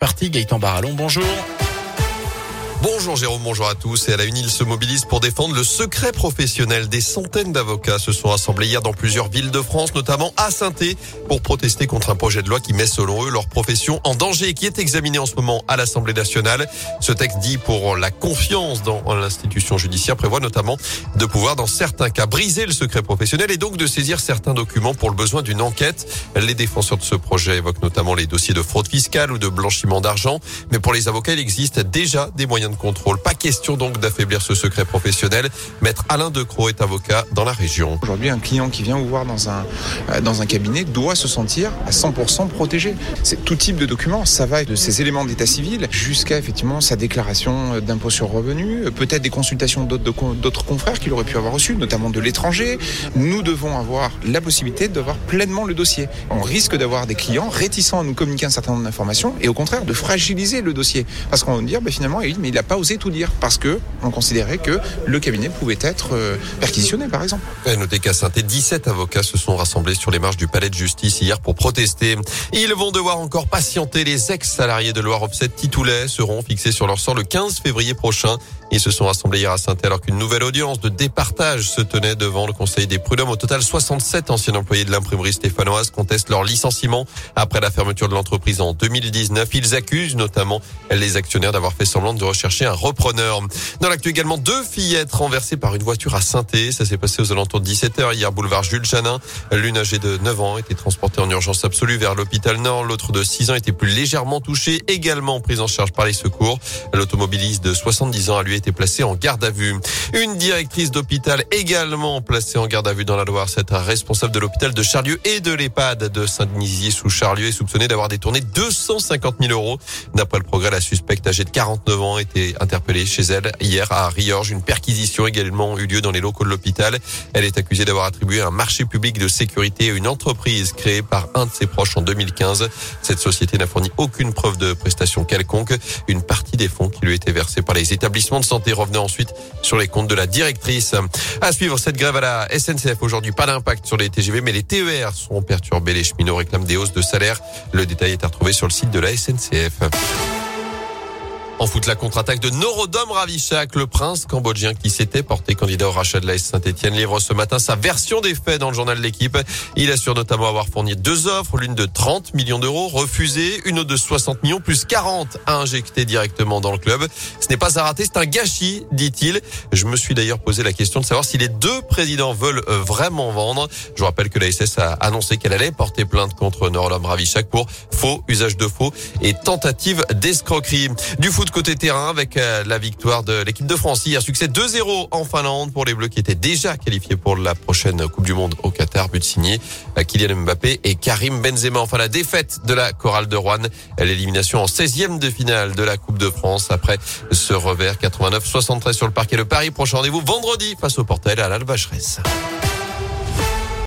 Parti Gaëtan Barallon, bonjour. Bonjour Jérôme, bonjour à tous. Et à la une, il se mobilise pour défendre le secret professionnel. Des centaines d'avocats se sont rassemblés hier dans plusieurs villes de France, notamment à saint pour protester contre un projet de loi qui met selon eux leur profession en danger et qui est examiné en ce moment à l'Assemblée nationale. Ce texte dit pour la confiance dans l'institution judiciaire prévoit notamment de pouvoir dans certains cas briser le secret professionnel et donc de saisir certains documents pour le besoin d'une enquête. Les défenseurs de ce projet évoquent notamment les dossiers de fraude fiscale ou de blanchiment d'argent. Mais pour les avocats, il existe déjà des moyens de contrôle. Pas question donc d'affaiblir ce secret professionnel. Maître Alain Decroix est avocat dans la région. Aujourd'hui, un client qui vient vous voir dans un, euh, dans un cabinet doit se sentir à 100% protégé. C'est tout type de documents. Ça va de ses éléments d'état civil jusqu'à effectivement sa déclaration d'impôt sur revenu, peut-être des consultations d'autres confrères qu'il aurait pu avoir reçues, notamment de l'étranger. Nous devons avoir la possibilité d'avoir pleinement le dossier. On risque d'avoir des clients réticents à nous communiquer un certain nombre d'informations et au contraire de fragiliser le dossier. Parce qu'on va dire, ben, finalement, mais il a pas osé tout dire parce que on considérait que le cabinet pouvait être euh, perquisitionné, par exemple. Et notez qu'à saint 17 avocats se sont rassemblés sur les marches du palais de justice hier pour protester. Ils vont devoir encore patienter. Les ex-salariés de Loire Obset Titoulet seront fixés sur leur sort le 15 février prochain. Ils se sont rassemblés hier à saint alors qu'une nouvelle audience de départage se tenait devant le Conseil des prud'hommes. Au total, 67 anciens employés de l'imprimerie stéphanoise contestent leur licenciement après la fermeture de l'entreprise en 2019. Ils accusent notamment les actionnaires d'avoir fait semblant de rechercher un repreneur. Dans l'actu également, deux fillettes renversées par une voiture à saint Ça s'est passé aux alentours de 17h hier, boulevard Jules Janin. L'une âgée de 9 ans était transportée en urgence absolue vers l'hôpital Nord. L'autre de 6 ans était plus légèrement touchée, également prise en charge par les secours. L'automobiliste de 70 ans a lui été placé en garde à vue. Une directrice d'hôpital également placée en garde à vue dans la Loire. Cette responsable de l'hôpital de Charlieu et de l'EHPAD de Saint-Denis sous Charlieu est soupçonnée d'avoir détourné 250 000 euros. D'après le progrès, la suspecte âgée de 49 ans était interpellée chez elle hier à Riorges. Une perquisition également eu lieu dans les locaux de l'hôpital. Elle est accusée d'avoir attribué un marché public de sécurité à une entreprise créée par un de ses proches en 2015. Cette société n'a fourni aucune preuve de prestation quelconque. Une partie des fonds qui lui étaient versés par les établissements de santé revenait ensuite sur les comptes de la directrice. À suivre cette grève à la SNCF aujourd'hui. Pas d'impact sur les TGV, mais les TER sont perturbés. Les cheminots réclament des hausses de salaire. Le détail est à retrouver sur le site de la SNCF. En foot, la contre-attaque de Norodom Ravichak, le prince cambodgien qui s'était porté candidat au rachat de la Saint-Etienne, livre ce matin sa version des faits dans le journal de l'équipe. Il assure notamment avoir fourni deux offres, l'une de 30 millions d'euros refusée, une autre de 60 millions plus 40 à injecter directement dans le club. Ce n'est pas à rater, c'est un gâchis, dit-il. Je me suis d'ailleurs posé la question de savoir si les deux présidents veulent euh, vraiment vendre. Je rappelle que la SS a annoncé qu'elle allait porter plainte contre Norodom Ravichak pour faux, usage de faux et tentative d'escroquerie. Du foot côté terrain avec euh, la victoire de l'équipe de France hier. Succès 2-0 en Finlande pour les Bleus qui étaient déjà qualifiés pour la prochaine Coupe du Monde au Qatar. But signé euh, Kylian Mbappé et Karim Benzema. Enfin la défaite de la chorale de Rouen. L'élimination en 16e de finale de la Coupe de France après ce revers 89-73 sur le parquet. Le Paris prochain rendez-vous vendredi face au Portel à l'Alvacheresse.